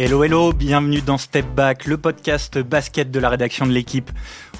Hello hello, bienvenue dans Step Back, le podcast basket de la rédaction de l'équipe.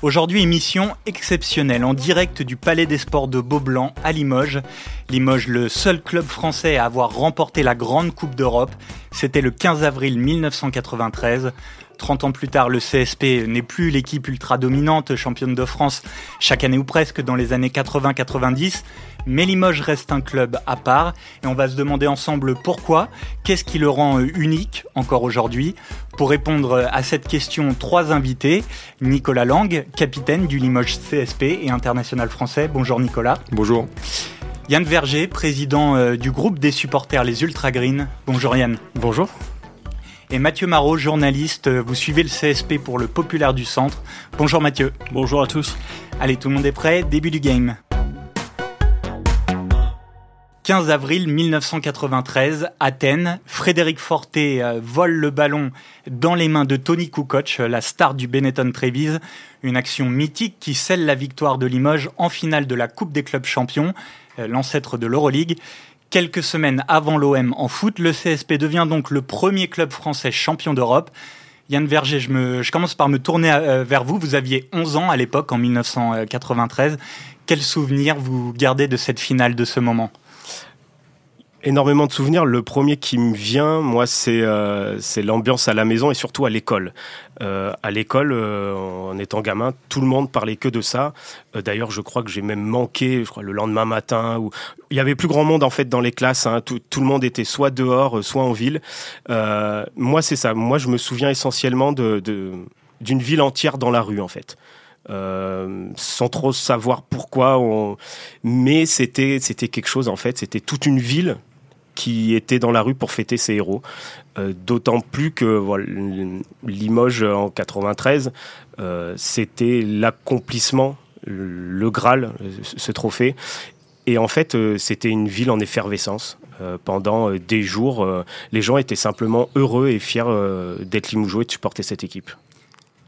Aujourd'hui, émission exceptionnelle en direct du Palais des Sports de Beaublanc à Limoges. Limoges, le seul club français à avoir remporté la Grande Coupe d'Europe. C'était le 15 avril 1993. 30 ans plus tard, le CSP n'est plus l'équipe ultra dominante, championne de France chaque année ou presque dans les années 80-90, mais Limoges reste un club à part et on va se demander ensemble pourquoi, qu'est-ce qui le rend unique encore aujourd'hui. Pour répondre à cette question, trois invités. Nicolas Lang, capitaine du Limoges CSP et international français. Bonjour Nicolas. Bonjour. Yann Verger, président euh, du groupe des supporters Les Ultra Green. Bonjour Yann. Bonjour et Mathieu Marot, journaliste. Vous suivez le CSP pour le Populaire du Centre. Bonjour Mathieu. Bonjour à tous. Allez, tout le monde est prêt Début du game. 15 avril 1993, Athènes, Frédéric Forté euh, vole le ballon dans les mains de Tony Kukoc, la star du Benetton Treviso, une action mythique qui scelle la victoire de Limoges en finale de la Coupe des clubs champions, euh, l'ancêtre de l'Euroleague. Quelques semaines avant l'OM en foot, le CSP devient donc le premier club français champion d'Europe. Yann Verger, je, je, commence par me tourner euh, vers vous. Vous aviez 11 ans à l'époque, en 1993. Quels souvenirs vous gardez de cette finale, de ce moment? Énormément de souvenirs. Le premier qui me vient, moi, c'est euh, l'ambiance à la maison et surtout à l'école. Euh, à l'école, euh, en étant gamin, tout le monde parlait que de ça. D'ailleurs, je crois que j'ai même manqué, je crois, le lendemain matin. Où... Il y avait plus grand monde en fait dans les classes. Hein. Tout, le monde était soit dehors, soit en ville. moi, c'est ça. Moi, je me souviens essentiellement d'une ville entière dans la rue, en fait. Sans trop savoir pourquoi. Mais c'était quelque chose en fait. C'était toute une ville qui était dans la rue pour fêter ses héros. Euh, d'autant plus que Limoges en 93, euh, c'était l'accomplissement, le Graal, ce trophée. Et en fait, c'était une ville en effervescence. pendant des jours, les gens étaient simplement heureux et fiers d'être Limougeaux et de supporter cette équipe.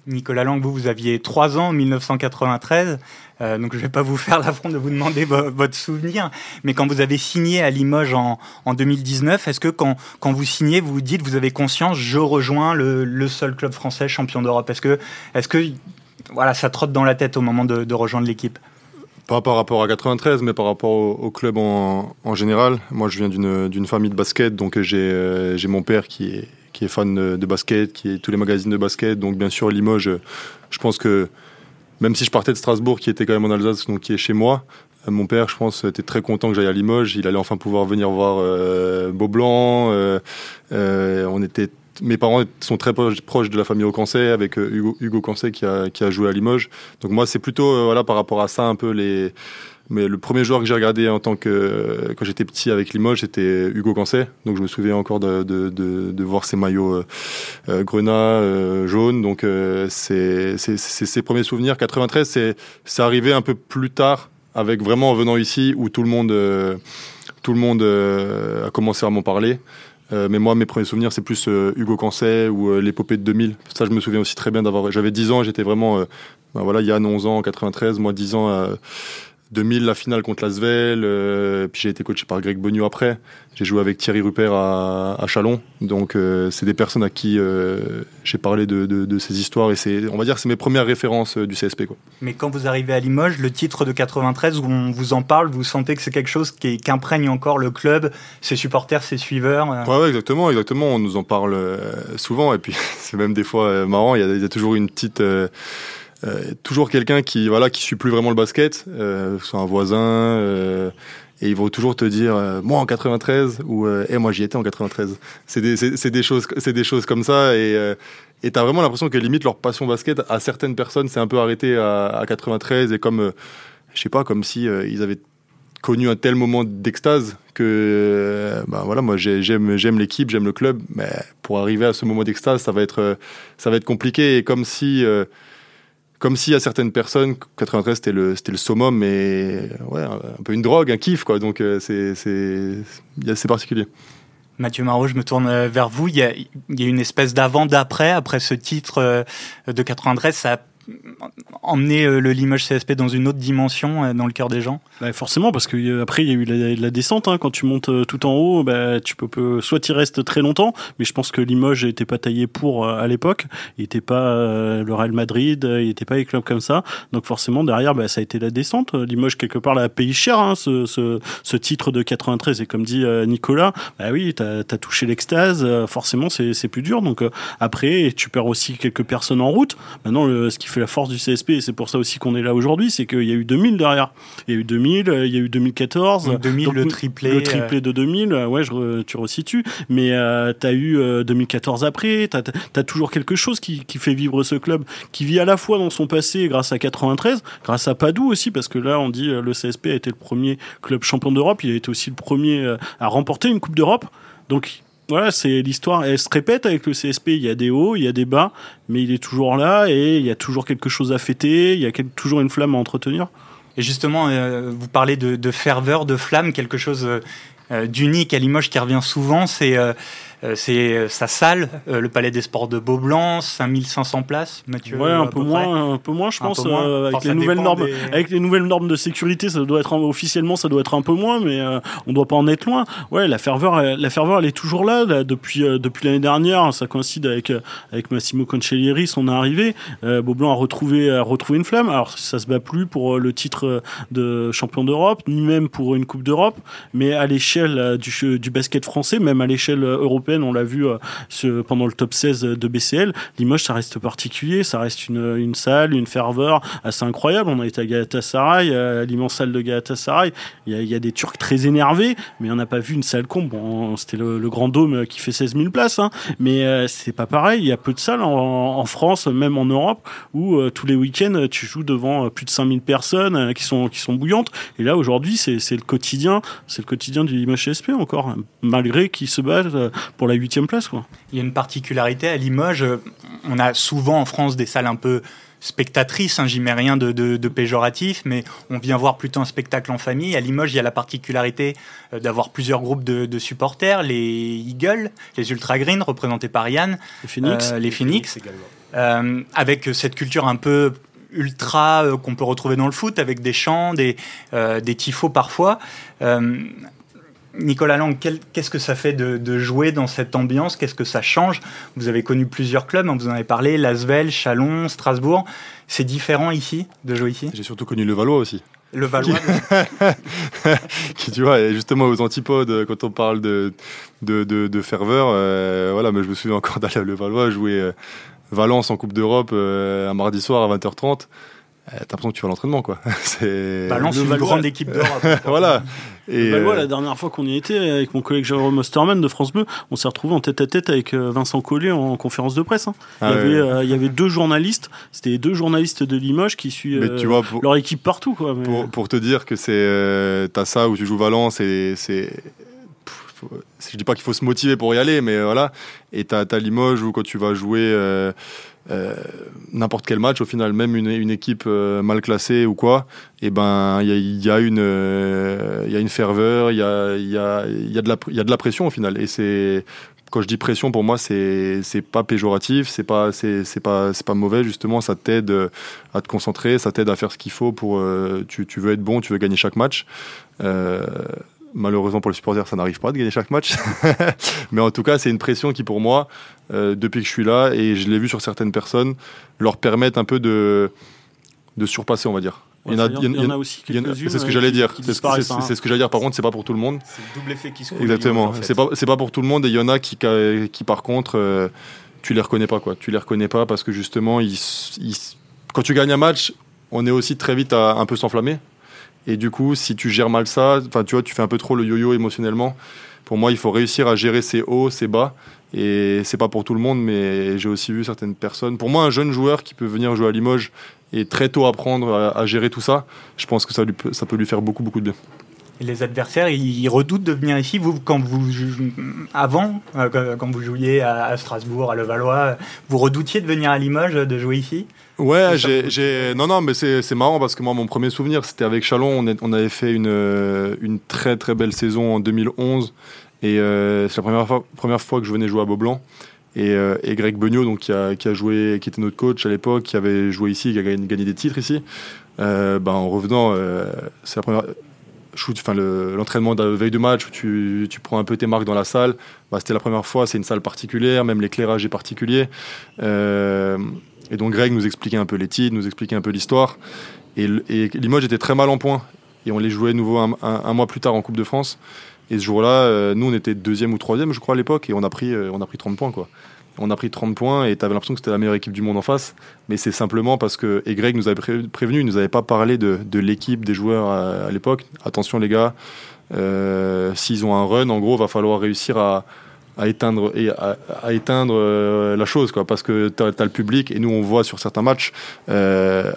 Nicolas Lang, vous, aviez 3 ans en 1993, euh, donc je ne vais pas vous faire l'affront de vous demander votre souvenir, mais quand vous avez signé à Limoges en, 2019, est-ce que quand, quand, vous signez, vous vous dites, vous avez conscience, je rejoins le, seul club français champion d'Europe? Est-ce que, est que voilà, ça trotte dans la tête au moment de, rejoindre l'équipe? Pas par rapport à 93, mais par rapport au, club en, général. Moi, je viens d'une famille de basket, donc euh, j'ai mon père qui est, qui est fan de basket, qui est tous les magazines de basket. Donc bien sûr Limoges, je pense que même si je partais de Strasbourg, qui était quand même en Alsace, donc qui est chez moi, euh, mon père, je pense, était très content que j'aille à Limoges. Il allait enfin pouvoir venir voir euh, Beaublanc. Euh, on était, mes parents sont très proches de la famille Aucancet, avec Hugo, Hugo qui a, qui a joué à Limoges. Donc moi, c'est plutôt voilà par rapport à ça un peu les mais le premier joueur que j'ai regardé en tant que quand j'étais petit avec Limoges, c'était Hugo Cancet. Donc je me souviens encore de, de, de, de voir ses maillots euh, euh grenat euh, jaune. Donc euh, c'est ses premiers souvenirs. 93, c'est c'est arrivé un peu plus tard avec vraiment en venant ici où tout le monde tout le monde a commencé à m'en parler. mais moi, mes premiers souvenirs, c'est plus Hugo Cancet ou l'épopée de 2000. Ça, je me souviens aussi très bien d'avoir. J'avais 10 ans, j'étais vraiment. Ben voilà, Yann 11 ans en 93, moi 10 ans 2000, la finale contre l'Asvel. Euh, puis j'ai été coaché par Greg Bognou après. J'ai joué avec Thierry Rupert à, à Chalon. Donc euh, c'est des personnes à qui euh, j'ai parlé de, de, de, ces histoires et c'est, on va dire, c'est mes premières références du CSP. Quoi. Mais quand vous arrivez à Limoges, le titre de 93, où on vous en parle, vous sentez que c'est quelque chose qui, qui imprègne encore le club, ses supporters, ses suiveurs. Ouais, ouais, exactement, exactement. On nous en parle souvent et puis c'est même des fois marrant. Il y, a, il y a toujours une petite euh, toujours quelqu'un qui voilà qui suit plus vraiment le basket, euh, soit un voisin, euh, et ils vont toujours te dire euh, moi en 93 ou et eh, moi j'y étais en 93. C'est des c'est des choses c'est des choses comme ça et et t'as vraiment l'impression que limite leur passion basket à certaines personnes s'est un peu arrêtée à, à 93 et comme je sais pas comme si ils avaient connu un tel moment d'extase que ben voilà moi j'aime j'aime l'équipe j'aime le club mais pour arriver à ce moment d'extase ça va être ça va être compliqué et comme si comme si à certaines personnes, 93 c'était le, c'était le summum, mais ouais, un peu une drogue, un kiff, quoi. Donc euh, c'est, c'est, c'est particulier. Mathieu Marot, je me tourne euh, vers vous. Il y a, il y a une espèce d'avant-d'après, après ce titre euh, de 93. Ça emmené le Limoges CSP dans une autre dimension dans le cœur des gens bah, Forcément, parce qu'après, il y a eu la, descente. Hein. Quand tu montes tout en haut, bah, tu peux, soit tu restes très longtemps, mais je pense que Limoges n'était pas taillé pour à l'époque. Il n'était pas le Real Madrid, il n'était pas les clubs comme ça. Donc forcément, derrière, bah, ça a été la descente. Limoges, quelque part, l'a payé cher, hein, ce, ce, titre de 93. Et comme dit Nicolas, bah oui, tu as, touché l'extase, forcément, c'est plus dur. Donc après, tu perds aussi quelques personnes en route. Maintenant, le, ce qui fait la force du CSP, et c'est pour ça aussi qu'on est là aujourd'hui, c'est qu'il y a eu 2000 derrière. Il y a eu 2000, il y a eu 2014. 2000, le triplé. Le triplé euh. de 2000, ouais, je, tu resitues. Mais euh, tu as eu 2014 euh, après, tu as, toujours quelque chose qui, qui, fait vivre ce club, qui vit à la fois dans son passé grâce à 93, grâce à Padoue aussi, parce que là, on dit le CSP a été le premier club champion d'Europe, il a été aussi le premier à remporter une Coupe d'Europe. Donc voilà, c'est l'histoire. Elle se répète avec le CSP. Il y a des hauts, il y a des bas, mais il est toujours là et il y a toujours quelque chose à fêter. Il y a toujours une flamme à entretenir. Et justement, euh, vous parlez de, ferveur, de flamme, quelque chose euh, d'unique à Limoges qui revient souvent, c'est euh, euh, c'est euh, sa salle, euh, le Palais des Sports de Beaublanc, 5500 places, Mathieu. Ouais, un peu moins, un peu moins, je pense. avec les nouvelles normes, avec les nouvelles normes de sécurité, ça doit être officiellement, ça doit être un peu moins, mais on doit pas en être loin. Ouais, la ferveur, la ferveur, elle est toujours là, depuis depuis l'année dernière. Ça coïncide avec avec Massimo Cancellieri, son arrivée. Beaublanc a retrouvé a retrouvé une flamme. Alors ça se bat plus pour le titre de champion d'Europe, ni même pour une Coupe d'Europe, mais à l'échelle du, du basket français, même à l'échelle européenne on l'a vu euh, pendant le top 16 de BCL. Limoges, ça reste particulier, ça reste une, salle, une ferveur assez incroyable. On a été à Galatasaray, à l'immense salle de Galatasaray. Il il y a des Turcs très énervés, mais on n'a pas vu une salle comble. Bon, c'était le, grand dôme qui fait 16 000 places, hein. mais euh, c'est pas pareil. Il y a peu de salles en, France, même en Europe, où euh, tous les week-ends tu joues devant plus de 5000 personnes qui sont qui sont bouillantes. Et là aujourd'hui, c'est le quotidien, c'est le quotidien du Limoges SP encore, malgré qu'ils se battent pour la huitième place. Quoi. Il y a une particularité à Limoges. On a souvent en France des salles un peu spectatrices, hein, j'y mets rien de, péjoratif, mais on vient voir plutôt un spectacle en famille. À Limoges, il y a la particularité euh, d'avoir plusieurs groupes de, supporters, les Eagles, les Ultra Green, représentés par Yann, les Phoenix, euh, les Phoenix, euh, avec cette culture un peu ultra qu'on peut retrouver dans le foot, avec des chants, des, des tifos parfois. Nicolas Lang, qu'est-ce que ça fait de, jouer dans cette ambiance? Qu'est-ce que ça change? Vous avez connu plusieurs clubs, hein, vous en avez parlé, Lasvel, Chalon, Strasbourg. C'est différent ici, de jouer ici? J'ai surtout connu le Valois aussi. Le Valois qui, tu vois, justement aux antipodes, quand on parle de, de, ferveur, euh, voilà, mais je me souviens encore d'aller le Valois jouer euh, Valence en Coupe d'Europe euh, un mardi soir à 20h30. Euh, t'as l'impression que tu vas à l'entraînement, quoi. C'est Balance une grande équipe d'Europe. voilà. Et Valois, euh, la dernière fois qu'on y était, avec mon collègue Jérôme Osterman de France Bleu, on s'est retrouvé en tête à tête avec euh, Vincent Collet en conférence de presse. Hein. il, y ah avait, il y avait deux journalistes, c'était deux journalistes de Limoges qui suivent leur équipe partout. Quoi, pour, te dire que c'est t'as ça où tu joues Valence et c'est je dis pas qu'il faut se motiver pour y aller, mais voilà. Et t'as as Limoges où quand tu vas jouer euh, n'importe quel match, au final, même une, équipe euh, mal classée ou quoi, et eh ben il y, a, une euh, il y a une ferveur, il y a il y a il y a de la il de la pression au final. Et c'est quand je dis pression, pour moi, c'est c'est pas péjoratif, c'est pas c'est pas c'est pas mauvais justement. Ça t'aide à te concentrer, ça t'aide à faire ce qu'il faut pour tu, tu veux être bon, tu veux gagner chaque match. Euh, Malheureusement pour les supporters, ça n'arrive pas de gagner chaque match. Mais en tout cas, c'est une pression qui, pour moi, euh, depuis que je suis là, et je l'ai vu sur certaines personnes, leur permettent un peu de, de surpasser, on va dire. il, y en a, aussi C'est ce que j'allais dire. C'est ce, hein. ce, que j'allais dire. Par contre, c'est pas pour tout le monde. C'est le double effet qui se Exactement. C'est pas, pas pour tout le monde. Et il y en a qui, qui par contre, euh, tu les reconnais pas. Quoi. Tu les reconnais pas parce que justement, ils, quand tu gagnes un match, on est aussi très vite à un peu s'enflammer. Et du coup, si tu gères mal ça, tu vois, tu fais un peu trop le yo-yo émotionnellement. Pour moi, il faut réussir à gérer ses hauts, ses bas. Et c'est pas pour tout le monde, mais j'ai aussi vu certaines personnes. Pour moi, un jeune joueur qui peut venir jouer à Limoges et très tôt apprendre à, gérer tout ça, je pense que ça, ça peut lui faire beaucoup, beaucoup de bien. Et les adversaires, ils redoutent de venir ici. Vous, quand vous avant, euh, quand vous jouiez à Strasbourg, à Levallois, vous redoutiez de venir à Limoges, de jouer ici? Ouais, j'ai, non, non, mais c'est marrant parce que moi, mon premier souvenir, c'était avec Chalon. On, on, avait fait une, euh, une très très belle saison en 2011 et euh, c'est la première fois, première fois que je venais jouer à Beaublanc. Et, Greg Beugnot, donc, qui, a, qui, a, joué, qui était notre coach à l'époque, qui avait joué ici, qui a gagné, des titres ici, ben, en revenant, c'est la première l'entraînement de veille de match où tu, prends un peu tes marques dans la salle, bah, c'était la première fois, c'est une salle particulière, même l'éclairage est particulier. Euh, et donc Greg nous expliquait un peu les titres, nous expliquait un peu l'histoire. Et, Limoges était très mal en point. Et on les jouait nouveau un, mois plus tard en Coupe de France. Et ce jour-là, euh, nous on était deuxième ou troisième, je crois, à l'époque, et on a pris, euh, on a pris 30 points. quoi on a pris 30 points et tu avais l'impression que c'était la meilleure équipe du monde en face. Mais c'est simplement parce que, et Greg nous avait prévenu, il nous avait pas parlé de, l'équipe, des joueurs à, l'époque. Attention les gars, euh, s'ils ont un run, en gros, va falloir réussir à, éteindre, et à, éteindre euh, la chose, quoi, parce que tu as, le public et nous on voit sur certains matchs. Euh,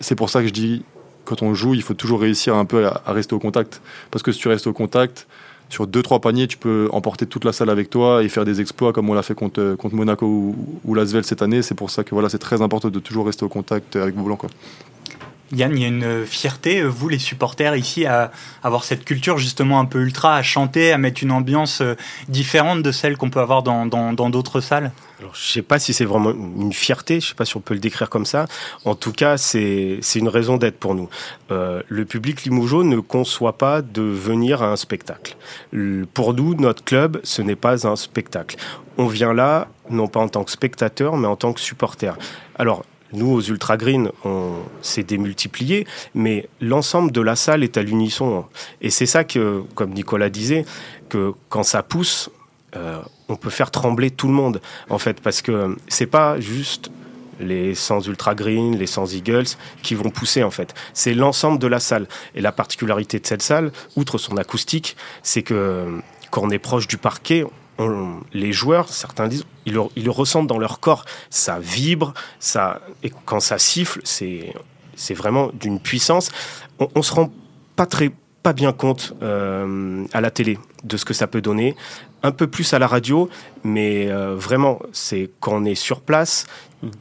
c'est pour ça que je dis, quand on joue, il faut toujours réussir un peu à rester au contact. Parce que si tu restes au contact, sur deux trois paniers, tu peux emporter toute la salle avec toi et faire des exploits comme on l'a fait contre, Monaco ou, ou Lasvel cette année. C'est pour ça que c'est très important de toujours rester au contact avec vos blancs. Yann, il y a une fierté, vous les supporters ici, à avoir cette culture justement un peu ultra, à chanter, à mettre une ambiance euh, différente de celle qu'on peut avoir dans d'autres salles? Alors, je ne sais pas si c'est vraiment une fierté, je ne sais pas si on peut le décrire comme ça. En tout cas, c'est une raison d'être pour nous. Euh, le public limougeau ne conçoit pas de venir à un spectacle. Pour nous, notre club, ce n'est pas un spectacle. On vient là, non pas en tant que spectateur, mais en tant que supporter. Alors, nous, aux Ultra Green, on s'est démultiplié, mais l'ensemble de la salle est à l'unisson. Et c'est ça que, comme Nicolas disait, que quand ça pousse, euh, on peut faire trembler tout le monde, en fait, parce que c'est pas juste les 100 Ultra Green, les 100 Eagles qui vont pousser en fait. C'est l'ensemble de la salle. Et la particularité de cette salle, outre son acoustique, c'est que quand on est proche du parquet, les joueurs, certains disent, ils le, ressentent dans leur corps. Ça vibre, ça, et quand ça siffle, c'est, c'est vraiment d'une puissance. On, on se rend pas très pas bien compte euh, à la télé de ce que ça peut donner, un peu plus à la radio, mais euh, vraiment, c'est quand on est sur place,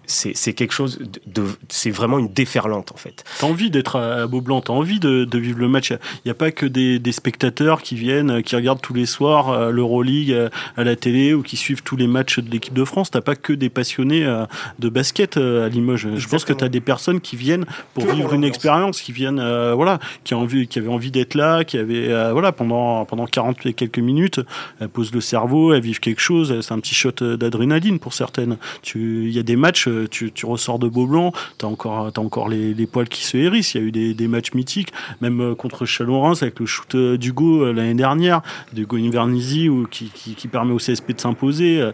c'est quelque chose de, c'est vraiment une déferlante en fait. T'as envie d'être à Beaublanc, t'as envie de, vivre le match. Il n'y a pas que des, spectateurs qui viennent, qui regardent tous les soirs euh, l'Euroleague euh, à la télé ou qui suivent tous les matchs de l'équipe de France. T'as pas que des passionnés euh, de basket à Limoges. Je pense que t'as des personnes qui viennent pour vivre une expérience, qui viennent, voilà, qui, ont envie, qui avaient envie d'être là, qui avaient, voilà, pendant pendant 40 et quelques minutes, elles posent le cerveau, elles vivent quelque chose. C'est un petit shot d'adrénaline pour certaines. Il y a des matchs, euh, tu, ressors de Beaublanc, tu as encore, as encore les, poils qui se hérissent. Il y a eu des, matchs mythiques, même euh, contre Chalorens avec le shoot euh, d'Hugo l'année dernière, d'Hugo Invernizzi, qui, qui, permet au CSP de s'imposer.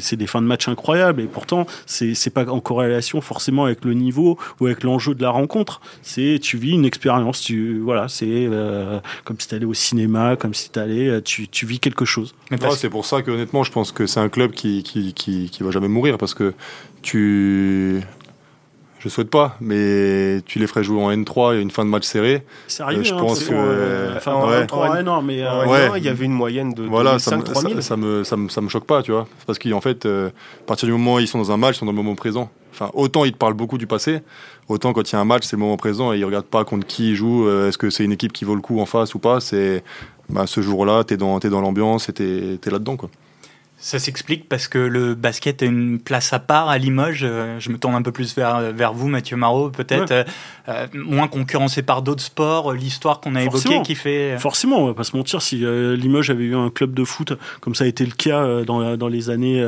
C'est des fins de match incroyables et pourtant, c'est pas en corrélation forcément avec le niveau ou avec l'enjeu de la rencontre. C'est tu vis une expérience, tu voilà, c'est comme si tu allais au cinéma, comme si allais, tu, tu vis quelque chose. c'est pour ça que honnêtement, je pense que c'est un club qui, qui, qui, qui va jamais mourir parce que tu. Je souhaite pas, mais tu les ferais jouer en N3 et une fin de match serrée. C'est arrivé, euh, je hein, pense que. Euh, enfin, en N3, non, mais euh, il y avait une moyenne de, voilà, 5, ça, me, ça, me, ça, me, ça, me, choque pas, tu vois. Parce qu'en fait, à partir du moment où ils sont dans un match, ils sont dans le moment présent. Enfin, autant ils te parlent beaucoup du passé, autant quand il y a un match, c'est le moment présent et ils regardent pas contre qui ils jouent. Est-ce que c'est une équipe qui vaut le coup en face ou pas C'est bah, ce jour-là, tu es dans, es dans l'ambiance et tu es là-dedans. quoi. Ça s'explique parce que le basket a une place à part à Limoges. Euh, je me tourne un peu plus vers, vers vous, Mathieu Marot, peut-être. Euh, euh, moins concurrencé par d'autres sports, l'histoire qu'on a évoquée qui fait. Forcément, on va pas se mentir. Si Limoges avait eu un club de foot, comme ça a été le cas dans, dans, les, années,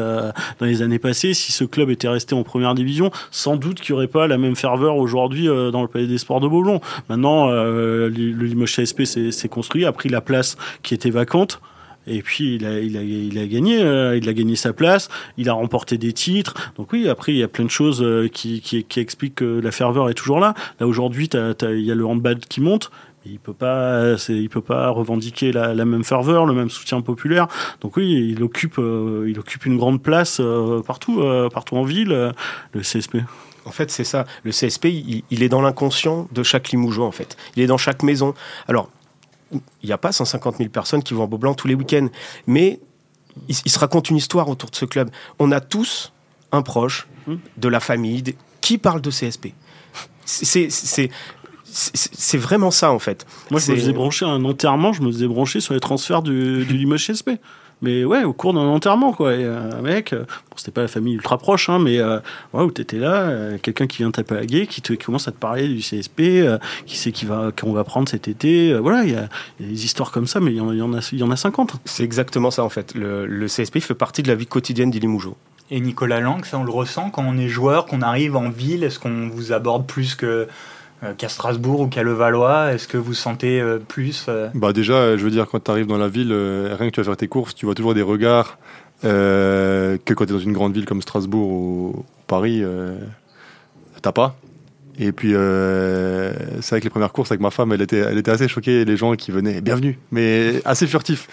dans les années passées, si ce club était resté en première division, sans doute qu'il n'y aurait pas la même ferveur aujourd'hui dans le Palais des Sports de Beaulon. Maintenant, le Limoges CSP s'est construit, a pris la place qui était vacante. Et puis il a, gagné, euh, il a gagné sa place, il a remporté des titres. Donc oui, après il y a plein de choses euh, qui, expliquent que la ferveur est toujours là. Là aujourd'hui, il y a le handball qui monte. Il peut pas, il peut pas revendiquer la, même ferveur, le même soutien populaire. Donc oui, il occupe, euh, une grande place partout, partout en ville, le CSP. En fait, c'est ça. Le CSP, il, il est dans l'inconscient de chaque Limougeois, en fait. Il est dans chaque maison. Alors, il n'y a pas 150 000 personnes qui vont à Beaublanc tous les week-ends. Mais il, se raconte une histoire autour de ce club. On a tous un proche de la famille qui parle de CSP. C'est vraiment ça, en fait. Moi, je me faisais brancher un enterrement, je me faisais brancher sur les transferts du, du Limoges CSP. Mais ouais, au cours d'un enterrement, quoi. Et, un mec, bon, c'était pas la famille ultra proche, hein, mais ouais, où t'étais là, quelqu'un qui vient taper à guet, qui, te, commence à te parler du CSP, qui sait qu'on va, qu'on va prendre cet été. voilà, il y, a des histoires comme ça, mais il y, en, a, il y en a 50. C'est exactement ça, en fait. Le, le CSP fait partie de la vie quotidienne d'Ilimoujo. Et Nicolas Lang, ça on le ressent quand on est joueur, qu'on arrive en ville, est-ce qu'on vous aborde plus que euh, qu'à Strasbourg ou qu'à Levallois Est-ce que vous sentez euh, plus euh Bah déjà, je veux dire, quand tu arrives dans la ville, rien que tu vas faire tes courses, tu vois toujours des regards que quand tu es dans une grande ville comme Strasbourg ou Paris, t'as pas. Et puis, euh, c'est vrai que les premières courses avec ma femme, elle était, elle était assez choquée. Les gens qui venaient, bienvenue, mais assez furtif.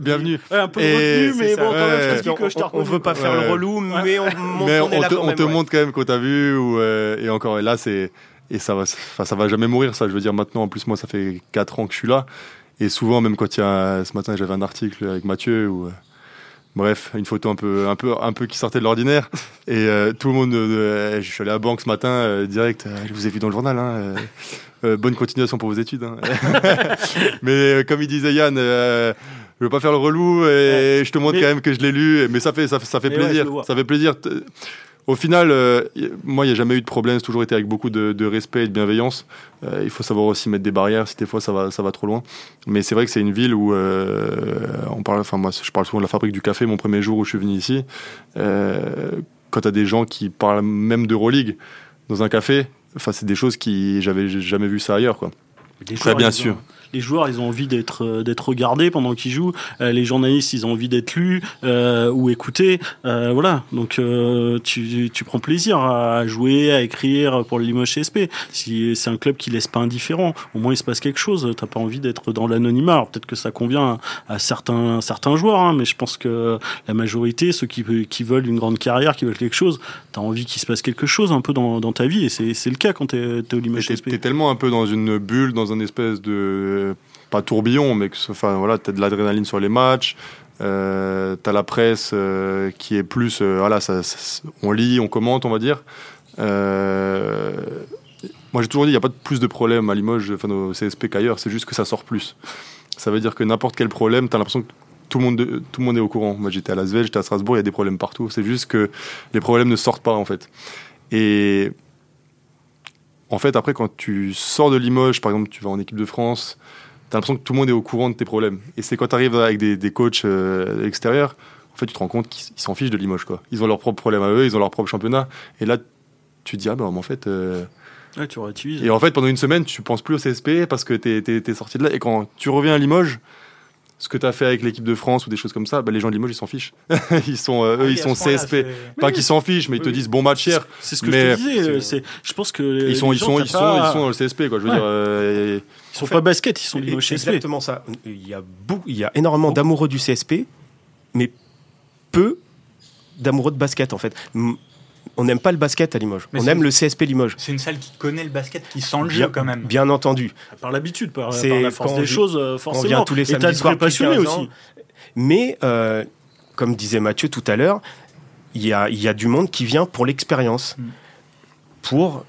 bienvenue. un peu retenu, mais bon, quand même, je on, on, veut pas faire le relou, mais on, mais on, te, on te montre quand même qu'on t'a vu. Ou, euh, et encore, et là, c'est. Et ça va, ça va jamais mourir, ça. Je veux dire, maintenant, en plus, moi, ça fait 4 ans que je suis là. Et souvent, même quand il y a. Ce matin, j'avais un article avec Mathieu où Bref, une photo un peu, un peu, un peu qui sortait de l'ordinaire. Et euh, tout le monde, euh, je suis allé à la banque ce matin, euh, direct, je vous ai vu dans le journal. Hein, bonne continuation pour vos études. Hein. mais comme il disait Yann, je veux pas faire le relou et je te montre quand même que je l'ai lu. Mais ça fait, ça, ça fait plaisir. ça fait plaisir au final, euh, moi, il n'y a jamais eu de problème. C'est toujours été avec beaucoup de, respect et de bienveillance. Euh, il faut savoir aussi mettre des barrières si des fois ça va, ça va trop loin. Mais c'est vrai que c'est une ville où euh, on parle. Enfin, moi, je parle souvent de la fabrique du café. Mon premier jour où je suis venu ici, quand tu as des gens qui parlent même d'Euroleague dans un café, enfin, c'est des choses qui j'avais jamais vu ça ailleurs, quoi. Très bien sûr les joueurs, ils ont envie d'être euh, d'être regardés pendant qu'ils jouent. Euh, les journalistes, ils ont envie d'être lus euh, ou écoutés. voilà. Donc tu, tu, prends plaisir à jouer, à écrire pour le Limoges CSP. Si c'est un club qui laisse pas indifférent, au moins il se passe quelque chose. T'as pas envie d'être dans l'anonymat. Peut-être que ça convient à, certains certains joueurs, hein, mais je pense que la majorité, ceux qui qui veulent une grande carrière, qui veulent quelque chose, t'as envie qu'il se passe quelque chose un peu dans, dans ta vie et c'est le cas quand t'es es au Limoges CSP. T'es tellement un peu dans une bulle, dans un espèce de pas tourbillon, mais que enfin voilà, t'as de l'adrénaline sur les matchs. Euh, t'as la presse euh, qui est plus, euh, voilà, ça, on lit, on commente, on va dire. Euh, moi, j'ai toujours dit, il n'y a pas de plus de problèmes à Limoges, enfin au CSP qu'ailleurs. C'est juste que ça sort plus. Ça veut dire que n'importe quel problème, t'as l'impression que tout le monde, tout le monde est au courant. Moi, j'étais à Las Vegas, j'étais à Strasbourg, il y a des problèmes partout. C'est juste que les problèmes ne sortent pas en fait. Et en fait, après, quand tu sors de Limoges, par exemple, tu vas en équipe de France, tu as l'impression que tout le monde est au courant de tes problèmes. Et c'est quand tu arrives avec des, des coachs euh, extérieurs, en fait, tu te rends compte qu'ils s'en fichent de Limoges. Quoi. Ils ont leurs propres problèmes à eux, ils ont leur propre championnat. Et là, tu te dis, ah ben en fait. Euh, tu et en fait, pendant une semaine, tu penses plus au CSP parce que tu es, sorti de là. Et quand tu reviens à Limoges, ce que tu as fait avec l'équipe de France ou des choses comme ça, bah, les gens de Limoges, ils s'en fichent. ils sont, euh, eux, ils sont CSP. pas qu'ils s'en fichent, mais ils te disent bon match hier. C'est ce que je te disais. Je pense que. Ils sont, ils, sont, ils, sont, ils sont dans le CSP, quoi. Je veux dire. Euh, ils sont pas basket, ils sont Limoges CSP. exactement ça. Il y a, il y a énormément d'amoureux du CSP, mais peu d'amoureux de basket, en fait on n'aime pas le basket à Limoges. on aime le CSP Limoges. C'est une salle qui connaît le basket, qui sent le jeu quand même. Bien entendu. Par l'habitude, par, la force des choses, forcément. On vient tous les samedis soirs passionné aussi. Mais, euh, comme disait Mathieu tout à l'heure, il y a, y a, du monde qui vient pour l'expérience. Mm. Pour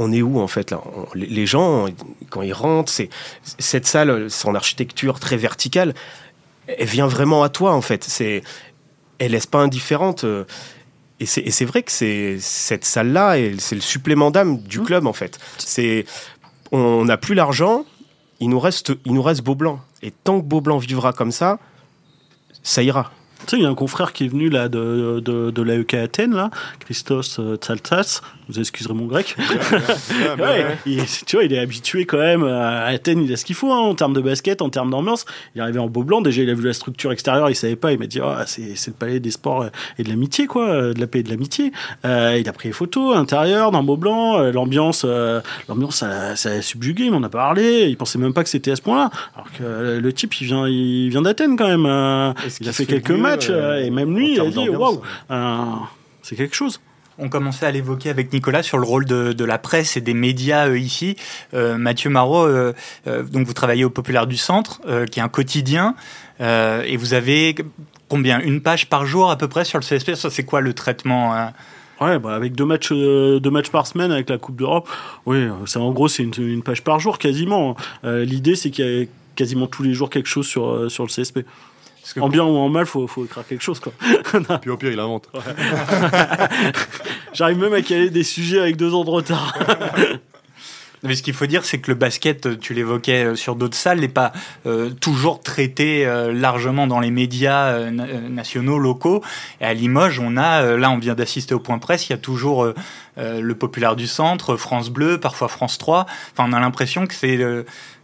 on est où en fait là? Les gens, quand ils rentrent, c'est cette salle, son architecture très verticale, elle vient vraiment à toi en fait. C'est, elle laisse pas indifférente. Et c'est vrai que c'est cette salle-là, c'est le supplément d'âme du mmh. club en fait. C'est on n'a plus l'argent, il nous reste il nous reste Beaublanc. Et tant que Beaublanc vivra comme ça, ça ira. Tu sais, il y a un confrère qui est venu là de, de, de l'AEK Athènes, là, Christos euh, Tsaltas, vous excuserez mon grec. tu vois, il est habitué quand même à Athènes, il a ce qu'il faut hein, en termes de basket, en termes d'ambiance. Il est arrivé en beau blanc, déjà il a vu la structure extérieure, il savait pas, il m'a dit oh, c'est, le palais des sports et de l'amitié, quoi, de la paix et de l'amitié. Euh, il a pris les photos intérieures dans beau blanc, euh, l'ambiance, euh, l'ambiance ça, ça, a subjugué, il m'en a parlé, il pensait même pas que c'était à ce point-là. Alors que le type, il vient, il vient d'Athènes quand même. il a fait quelques matchs et même lui, il a dit waouh, c'est quelque chose. On commençait à l'évoquer avec Nicolas sur le rôle de, la presse et des médias euh, ici. Euh, Mathieu Marot, euh, donc vous travaillez au Populaire du Centre, qui est un quotidien, et vous avez combien Une page par jour à peu près sur le CSP Ça, c'est quoi le traitement hein Ouais, bah avec deux matchs, deux matchs par semaine avec la Coupe d'Europe, oui, c'est en gros c'est une, page par jour quasiment. L'idée c'est qu'il y a quasiment tous les jours quelque chose sur, sur le CSP. En bien ou en mal, faut, faut écrire quelque chose, quoi. Puis au pire, il invente. J'arrive même à caler des sujets avec deux ans de retard. Mais ce qu'il faut dire, c'est que le basket, tu l'évoquais euh, sur d'autres salles, n'est pas euh, toujours traité euh, largement dans les médias nationaux, locaux. Et à Limoges, on a, là, on vient d'assister au point presse, il y a toujours le populaire du centre, France Bleu, parfois France 3. Enfin, on a l'impression que c'est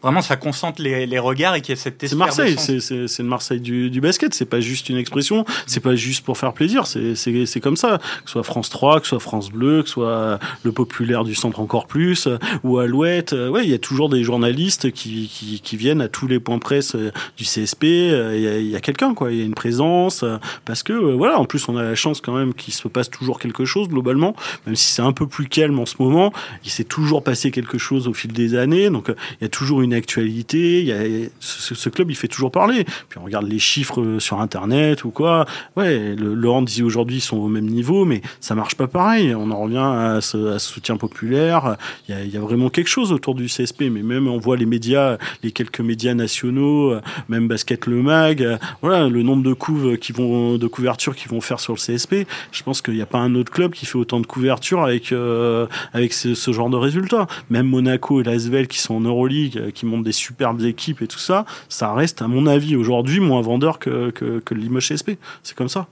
vraiment ça concentre les, regards et qu'il y a cette C'est Marseille, c'est le Marseille du, du basket. C'est pas juste une expression, c'est pas juste pour faire plaisir. C'est comme ça. Que ce soit France 3, que ce soit France Bleu, que ce soit le populaire du centre encore plus, ou Alouette. Ouais, il y a toujours des journalistes qui, qui, qui, viennent à tous les points presse euh, du CSP. Il y a, a quelqu'un, quoi. Il y a une présence. Parce que, euh, voilà, en plus, on a la chance quand même qu'il se passe toujours quelque chose globalement, même si c'est un peu plus calme en ce moment. Il s'est toujours passé quelque chose au fil des années. Donc, il y a toujours une actualité. Ce, club, il fait toujours parler. Puis on regarde les chiffres euh, sur Internet ou quoi. Ouais, le, Laurent disait aujourd'hui, ils sont au même niveau, mais ça marche pas pareil. On en revient à ce, soutien populaire. Il y, a, vraiment quelque chose autour du CSP. Mais même, on voit les médias, les quelques médias nationaux, euh, même Basket Le Mag. Euh, voilà, le nombre de couves qui vont, de couvertures qu'ils vont faire sur le CSP. Je pense qu'il n'y a pas un autre club qui fait autant de couvertures avec, avec ce, ce, genre de résultats. Même Monaco et Lasvel qui sont en Euroleague, qui montent des superbes équipes et tout ça, ça reste, à mon avis, aujourd'hui moins vendeur que, que, le Limoges CSP. C'est comme ça.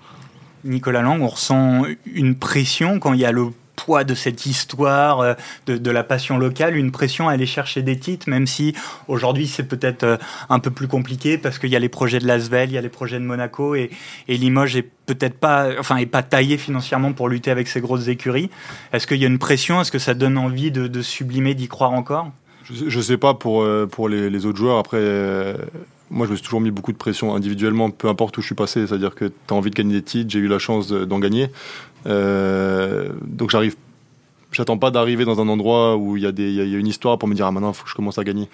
Nicolas Lang, on ressent une pression quand il y a le poids de cette histoire, euh, de, la passion locale, une pression à aller chercher des titres, même si aujourd'hui c'est peut-être euh, un peu plus compliqué parce qu'il y a les projets de Lasvel, il y a les projets de Monaco et, et Limoges est peut-être pas, enfin, est pas taillé financièrement pour lutter avec ces grosses écuries. Est-ce qu'il y a une pression? Est-ce que ça donne envie de, de sublimer, d'y croire encore? Je, ne sais pas pour, euh, pour les, autres joueurs. Après, euh, moi, je me suis toujours mis beaucoup de pression individuellement, peu importe où je suis passé. C'est-à-dire que tu as envie de gagner des titres, j'ai eu la chance d'en gagner. Euh, donc, j'arrive. J'attends pas d'arriver dans un endroit où il y, a des, y a une histoire pour me dire ah maintenant il faut que je commence à gagner.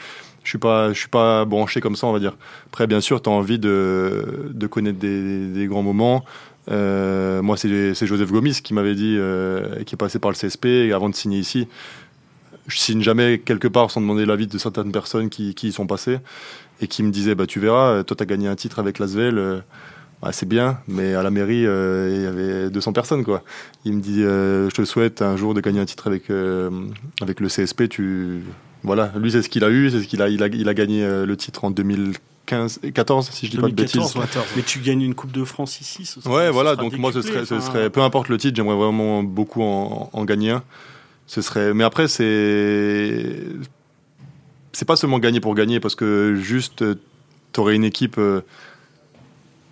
Je suis pas je suis pas branché comme ça on va dire. Après bien sûr tu as envie de, de connaître des, des grands moments. moi c'est Joseph Gomis qui m'avait dit qui est passé par le CSP avant de signer ici je signe jamais quelque part sans demander l'avis de certaines personnes qui, qui, y sont passées et qui me disaient bah, Tu verras, toi, tu as gagné un titre avec l'Asvel. Euh, bah, c'est bien, mais à la mairie, euh, il y avait 200 personnes. Quoi. Il me dit euh, Je te souhaite un jour de gagner un titre avec, avec le CSP. Tu... Voilà, lui, c'est ce qu'il a eu, c'est ce qu'il a, il a, il a gagné le titre en 2015 14 si je dis pas de bêtises. Mais tu gagnes une Coupe de France ici. Ce ouais, voilà. Donc moi, ce serait, ce serait, peu importe le titre, j'aimerais vraiment beaucoup en, en, gagner un. Ce serait. Mais après, c'est c'est pas seulement gagner pour gagner, parce que juste, tu aurais une équipe euh,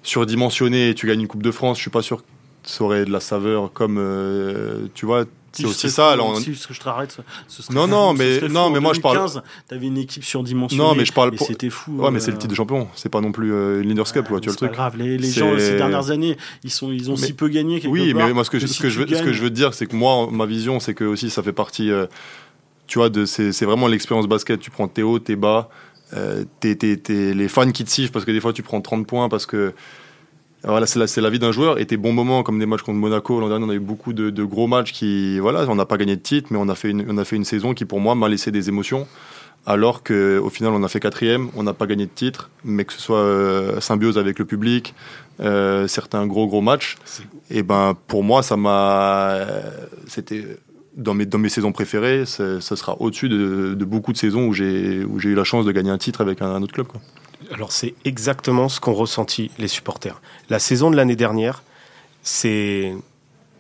surdimensionnée et tu gagnes une Coupe de France, je suis pas sûr que ça aurait de la saveur comme, euh, tu vois, c'est aussi ça. Alors, si, je ce non, non, mais non, mais moi je parle. T'avais une équipe surdimensionnée. Non, mais je parle. C'était fou. Ouais, mais c'est le euh, titre de champion. C'est pas non plus euh, une Leaders Cup, quoi, tu vois le truc. grave. Les, les gens ces dernières années, ils sont, ils ont si peu gagné. Oui, mais moi ce que, je, que je veux, ce que je veux te dire, c'est que moi, ma vision, c'est que aussi ça fait partie. Euh, tu vois, de, c'est vraiment l'expérience basket. Tu prends tes hauts, tes bas, euh, les fans qui te sifflent parce que des fois tu prends 30 points parce que voilà, c'est la, la, vie d'un joueur. Et tes bons moments, comme des matchs contre Monaco, l'an dernier, on a eu beaucoup de, gros matchs qui, voilà, on n'a pas gagné de titre, mais on a fait une, on a fait une saison qui, pour moi, m'a laissé des émotions. Alors qu'au final, on a fait quatrième, on n'a pas gagné de titre, mais que ce soit euh, symbiose avec le public, euh, certains gros gros matchs, et ben pour moi, ça m'a, c'était dans mes, dans mes saisons préférées, ça sera au-dessus de, beaucoup de saisons où j'ai où j'ai eu la chance de gagner un titre avec un, autre club. Quoi alors c'est exactement ce qu'ont ressenti les supporters. La saison de l'année dernière, c'est,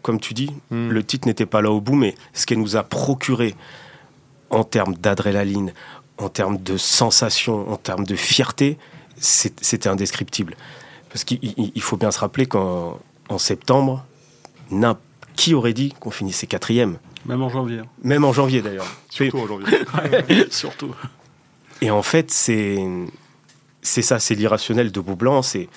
comme tu dis, hmm. le titre n'était pas là au bout, mais ce qu'elle nous a procuré en termes d'adrénaline, en termes de sensation, en termes de fierté, c'était indescriptible. Parce qu'il faut bien se rappeler qu'en septembre, qui aurait dit qu'on finissait quatrième? Même en janvier. Même en janvier d'ailleurs. Surtout en janvier. Surtout. Et en fait, c'est c'est ça, c'est l'irrationnel de Beaublanc. C'est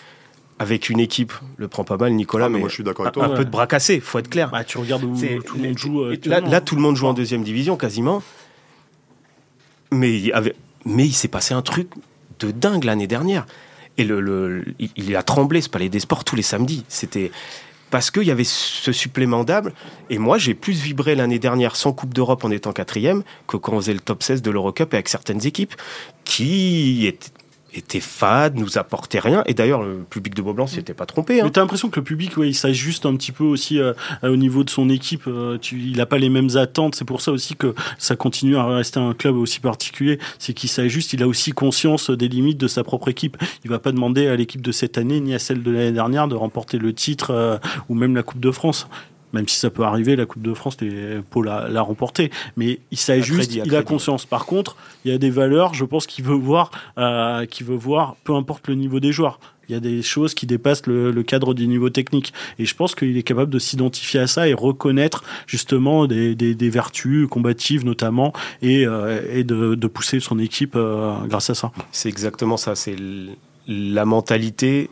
avec une équipe, le prend pas mal Nicolas, ah, mais, moi, je suis d'accord avec toi. un, peu de bras cassés, faut être clair. Bah, tu regardes où tout le monde joue. Euh, là, tout le monde joue en deuxième division quasiment. Mais il, avait, mais il s'est passé un truc de dingue l'année dernière. Et le, il, a tremblé ce palais des sports tous les samedis. C'était parce qu'il y avait ce supplément d'âme. Et moi, j'ai plus vibré l'année dernière sans Coupe d'Europe en étant quatrième que quand on faisait le top 16 de l'Eurocup avec certaines équipes qui étaient était fade, nous apportait rien. Et d'ailleurs, le public de Beaublanc s'était pas trompé. Hein. Mais t'as l'impression que le public, ouais, il s'ajuste un petit peu aussi euh, au niveau de son équipe. Euh, il n'a pas les mêmes attentes. C'est pour ça aussi que ça continue à rester un club aussi particulier. C'est qu'il s'ajuste. Il a aussi conscience des limites de sa propre équipe. Il va pas demander à l'équipe de cette année ni à celle de l'année dernière de remporter le titre euh, ou même la Coupe de France même si ça peut arriver, la Coupe de France, Pau l'a remporté. Mais il s'ajuste, il a conscience. Par contre, il y a des valeurs, je pense, qu'il veut voir, euh, veut voir, peu importe le niveau des joueurs. Il y a des choses qui dépassent le, cadre du niveau technique. Et je pense qu'il est capable de s'identifier à ça et reconnaître justement des, vertus combatives notamment et, euh, de, pousser son équipe euh, grâce à ça. C'est exactement ça. C'est la mentalité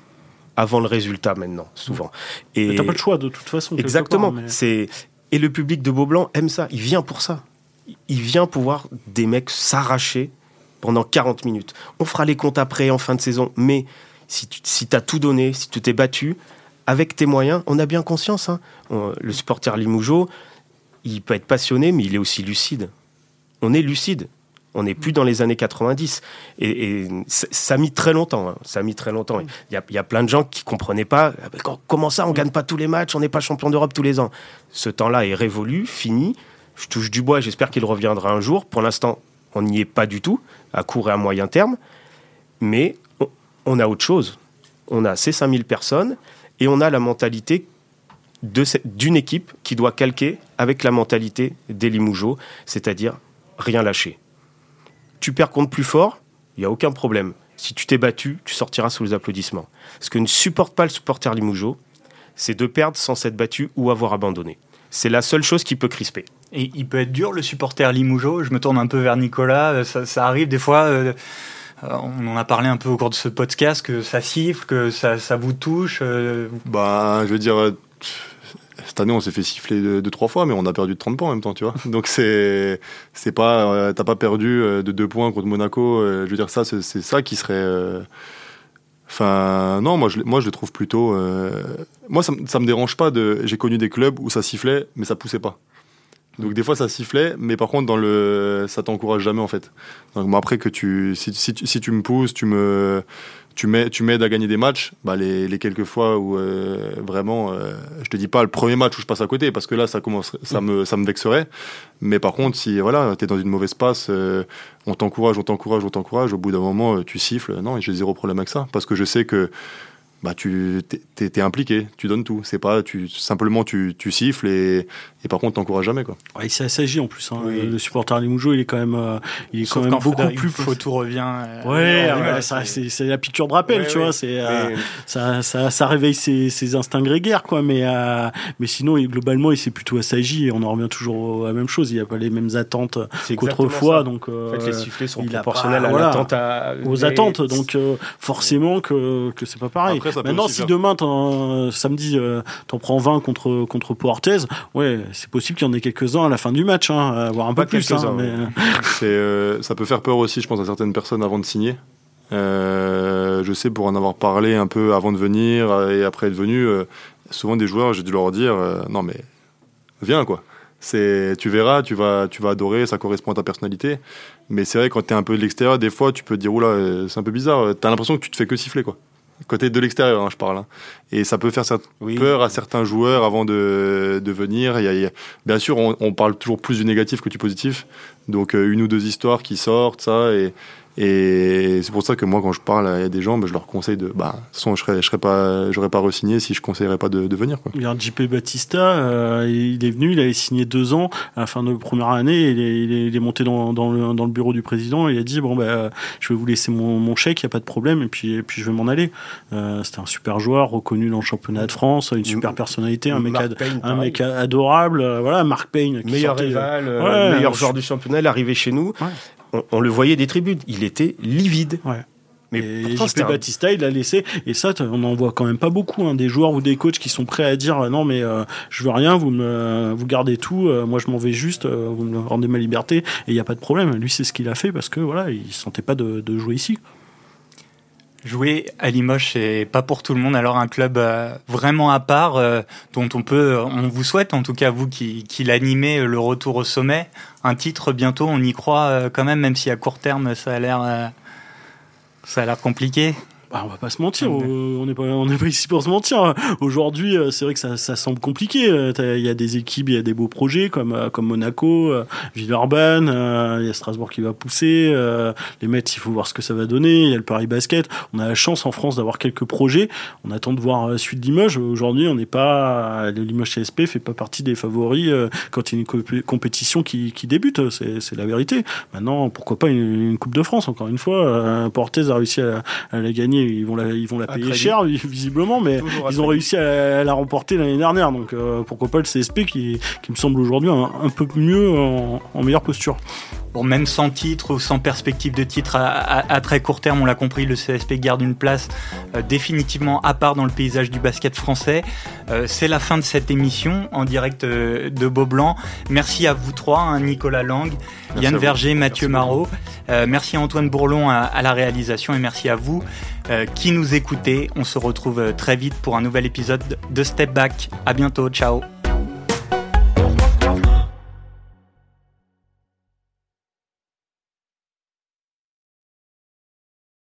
avant le résultat maintenant, souvent. Et t'as pas le choix de toute façon. Exactement. C'est et le public de Beaublanc aime ça. Il vient pour ça. Il vient pour voir des mecs s'arracher pendant 40 minutes. On fera les comptes après en fin de saison, mais si tu si as tout donné, si tu t'es battu avec tes moyens, on a bien conscience. Hein. le supporter Limoujo, il peut être passionné, mais il est aussi lucide. On est lucide. On n'est plus dans les années 90. Et, ça a mis très longtemps. Hein. Ça a mis très longtemps. Il y, a, plein de gens qui comprenaient pas. Ah, comment ça, on gagne pas tous les matchs, on n'est pas champion d'Europe tous les ans. Ce temps-là est révolu, fini. Je touche du bois, j'espère qu'il reviendra un jour. Pour l'instant, on n'y est pas du tout, à court et à moyen terme. Mais on, a autre chose. On a ces 5000 personnes et on a la mentalité d'une équipe qui doit calquer avec la mentalité des Limougeaux, c'est-à-dire rien lâcher tu perds contre plus fort, il n'y a aucun problème. Si tu t'es battu, tu sortiras sous les applaudissements. Ce que ne supporte pas le supporter Limougeau, c'est de perdre sans s'être battu ou avoir abandonné. C'est la seule chose qui peut crisper. Et il peut être dur, le supporter Limougeau. Je me tourne un peu vers Nicolas. Euh, ça, arrive des fois. Euh, euh, on en a parlé un peu au cours de ce podcast que ça siffle, que ça, vous touche. Bah, je veux dire, cette année, on s'est fait siffler deux, trois fois, mais on a perdu de 30 points en même temps, tu vois. Donc c'est, c'est pas, euh, t'as pas perdu euh, de deux points contre Monaco. Euh, je veux dire, ça, c'est, ça qui serait. Enfin, non, moi je, moi je le trouve plutôt. moi, ça, ça me dérange pas de. J'ai connu des clubs où ça sifflait, mais ça poussait pas. Donc des fois ça sifflait, mais par contre dans le ça t'encourage jamais en fait. Donc après que tu si, si, si tu me pousses, tu me tu m'aides tu à gagner des matchs, bah les, les quelques fois où euh, vraiment, euh, je te dis pas le premier match où je passe à côté, parce que là, ça, commence, ça, me, ça me vexerait. Mais par contre, si voilà, tu es dans une mauvaise passe, euh, on t'encourage, on t'encourage, on t'encourage, au bout d'un moment, tu siffles. Non, j'ai zéro problème avec ça, parce que je sais que bah tu t'es, impliqué, tu donnes tout. C'est pas tu simplement tu, tu siffles et, et par contre t'encourages jamais quoi. Ouais, il s'agit en plus. Hein. Le supporter Limoujo, il est quand même euh, il est quand même beaucoup plus. tout revient. Euh, ouais, ça, c'est, c'est la piqûre de rappel, tu vois. C'est euh, ça, ça, ça réveille ses, ses, instincts grégaires quoi. Mais mais sinon globalement il s'est plutôt assagi et on en revient toujours à la même chose. Il n'y a pas les mêmes attentes qu'autrefois. Donc en fait, les sifflets sont proportionnels à l'attente aux attentes. Donc forcément que que c'est pas pareil. Maintenant, si demain, euh, samedi, euh, t'en prends 20 contre, contre Portez, ouais, c'est possible qu'il y en ait quelques-uns à la fin du match, hein, voire un peu plus. Hein, euh, ça peut faire peur aussi, je pense, à certaines personnes avant de signer. je sais pour en avoir parlé un peu avant de venir et après être venu, souvent des joueurs, j'ai dû leur dire non mais viens quoi. C'est tu verras, tu vas tu vas adorer, ça correspond à ta personnalité. Mais c'est vrai quand tu es un peu de l'extérieur, des fois tu peux te dire oula, c'est un peu bizarre, tu as l'impression que tu te fais que siffler quoi côté de l'extérieur, hein, je parle. Hein. Et ça peut faire peur à certains joueurs avant de, de venir. Il y a, bien sûr, on, on, parle toujours plus du négatif que du positif. Donc, euh, une ou deux histoires qui sortent, ça, et, et c'est pour ça que moi, quand je parle à des gens, bah, je leur conseille de. Bah, de toute façon, je serais, je serais pas, j'aurais pas re-signé si je conseillerais pas de, de venir. Quoi. Regarde, JP Batista, euh, il est venu, il avait signé deux ans à la fin de première année. Il est, il est, monté dans, dans, le, dans, le, bureau du président. Et il a dit bon, bah, je vais vous laisser mon, mon chèque, il n'y a pas de problème, et puis, et puis je vais m'en aller. Euh, C'était un super joueur, reconnu dans le championnat de France, une super personnalité, un mec, un mec adorable. Euh, voilà, Marc Payne. meilleur rival, euh, meilleur joueur du championnat, il est arrivé chez nous. Ouais on, le voyait des tribunes, il était livide. Mais et pourtant, Batista, il a laissé. Et ça, on en voit quand même pas beaucoup. Hein, des joueurs ou des coachs qui sont prêts à dire non, mais euh, je veux rien, vous me, vous gardez tout. Euh, moi, je m'en vais juste. Euh, vous me rendez ma liberté. Et il n'y a pas de problème. Lui, c'est ce qu'il a fait parce que voilà, il sentait pas de jouer ici. Jouer à Limoges, c'est pas pour tout le monde. Alors un club euh, vraiment à part, euh, dont on peut, on vous souhaite, en tout cas vous qui, qui l'animez, le retour au sommet. Un titre bientôt, on y croit euh, quand même, même si à court terme ça a l'air Ça a l'air compliqué. Bah, on va pas se mentir, on n'est pas, on n'est pas ici pour se mentir. Aujourd'hui, euh, c'est vrai que ça, ça semble compliqué. Euh, il y a des équipes, il y a des beaux projets comme euh, comme Monaco, Villeurbanne, il y a Strasbourg qui va pousser. Les Mets, il faut voir ce que ça va donner. Il y a le Paris Basket. On a la chance en France d'avoir quelques projets. On attend de voir la suite Limoges. Aujourd'hui, on n'est pas le Limoges CSP fait pas partie des favoris quand il y a une compétition qui, qui débute. C'est la vérité. Maintenant, pourquoi pas une, Coupe de France Encore une fois, Portez a réussi à, à la gagner ils vont la, ils vont la ah, payer cher visiblement, mais ils ont réussi à, la remporter l'année dernière. Donc euh, pourquoi pas le CSP qui, qui me semble aujourd'hui un, peu mieux en, meilleure posture. Bon, même sans titre ou sans perspective de titre à, très court terme, on l'a compris, le CSP garde une place euh, définitivement à part dans le paysage du basket français. Euh, c'est la fin de cette émission en direct de Beaublanc. Merci à vous trois, hein, Nicolas Lang, Yann Verger, Mathieu Marot. merci à Antoine Bourlon à, la réalisation et merci à vous euh, qui nous écoutez. On se retrouve euh, très vite pour un nouvel épisode de Step Back. À bientôt, ciao.